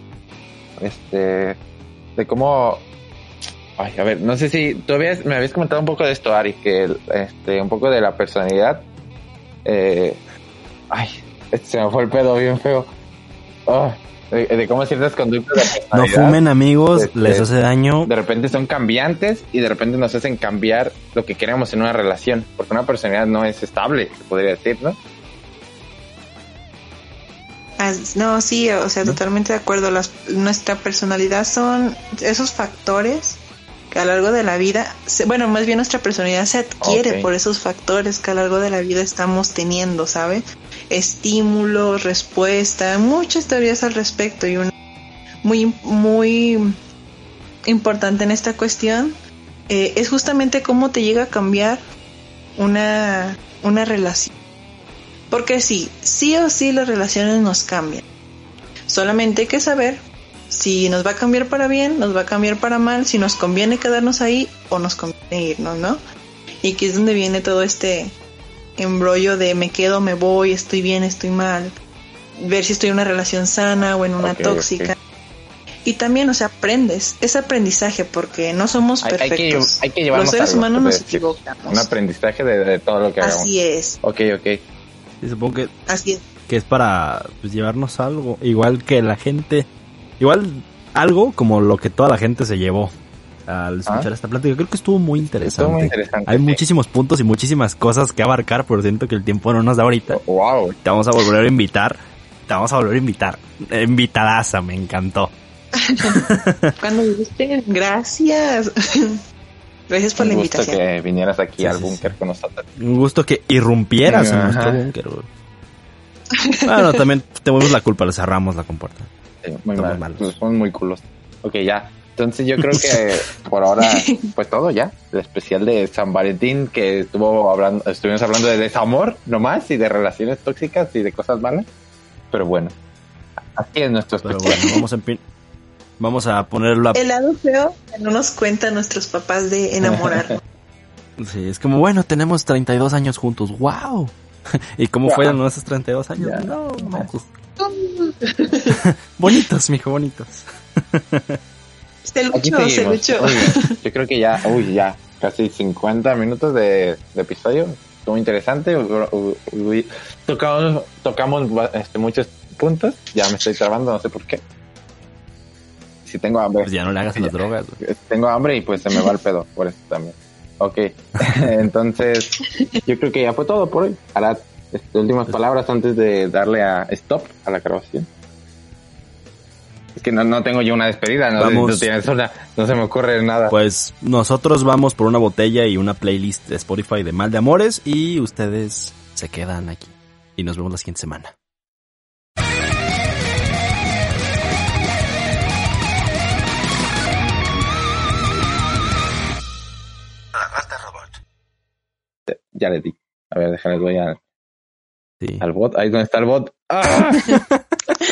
Este, de cómo, ay, a ver, no sé si tú me habías comentado un poco de esto, Ari, que este, un poco de la personalidad, eh, ay, este, se me fue el pedo bien feo. Oh, de, cómo ciertas conductas
de No fumen amigos, este, les hace daño.
De repente son cambiantes y de repente nos hacen cambiar lo que queremos en una relación, porque una personalidad no es estable, se podría decir, ¿no?
no, sí, o sea, totalmente de acuerdo. Las, nuestra personalidad son esos factores que a lo largo de la vida, bueno, más bien nuestra personalidad se adquiere por esos factores que a lo largo de la vida estamos teniendo, ¿sabe? Estímulos, respuesta, muchas teorías al respecto y una muy, muy importante en esta cuestión eh, es justamente cómo te llega a cambiar una, una relación. Porque sí, sí o sí las relaciones nos cambian. Solamente hay que saber si nos va a cambiar para bien, nos va a cambiar para mal, si nos conviene quedarnos ahí o nos conviene irnos, ¿no? Y aquí es donde viene todo este embrollo de me quedo, me voy, estoy bien, estoy mal, ver si estoy en una relación sana o en una tóxica. Y también, o sea, aprendes, es aprendizaje porque no somos perfectos.
Hay, que, Los
seres humanos nos equivocamos.
Un aprendizaje de, todo lo que hagamos.
Así es.
Ok, ok.
Y supongo que,
Así es.
que es para pues, llevarnos algo, igual que la gente, igual algo como lo que toda la gente se llevó al escuchar ah. esta plática. Creo que estuvo muy interesante. Estuvo muy interesante Hay muchísimos puntos y muchísimas cosas que abarcar, pero siento que el tiempo no nos da ahorita.
Wow.
Te vamos a volver a invitar. Te vamos a volver a invitar. Invitadaza, me encantó.
Cuando dijiste, gracias. Gracias por la invitación.
Un gusto que vinieras aquí al búnker con nosotros.
Un gusto que irrumpieras en nuestro búnker. Bueno, también tenemos la culpa, le cerramos la compuerta.
Muy mal. Son muy culos. Ok, ya. Entonces yo creo que por ahora pues todo ya. El especial de San Valentín que estuvo hablando, estuvimos hablando de desamor nomás y de relaciones tóxicas y de cosas malas. Pero bueno, así es nuestro
especial. Pero bueno, vamos a, Vamos a ponerlo a...
El lado feo no nos cuentan nuestros papás de enamorar.
sí, es como, bueno, tenemos 32 años juntos. ¡Wow! ¿Y cómo fueron esos 32 años? No, bonitos, mijo, bonitos.
se luchó, se luchó.
yo creo que ya, uy, ya, casi 50 minutos de, episodio. Estuvo interesante. Tocamos, tocamos este, muchos puntos. Ya me estoy trabando, no sé por qué si tengo hambre.
Pues ya no le hagas las drogas.
Tengo hambre y pues se me va el pedo, por eso también. Ok, entonces yo creo que ya fue todo por hoy. Ahora, este, últimas pues palabras antes de darle a stop a la grabación. Es que no, no tengo yo una despedida, no, no, tienes una, no se me ocurre nada.
Pues nosotros vamos por una botella y una playlist de Spotify de Mal de Amores y ustedes se quedan aquí. Y nos vemos la siguiente semana.
Ya le di. A ver, déjale, doy al bot, ahí donde está el bot. ¡Ah!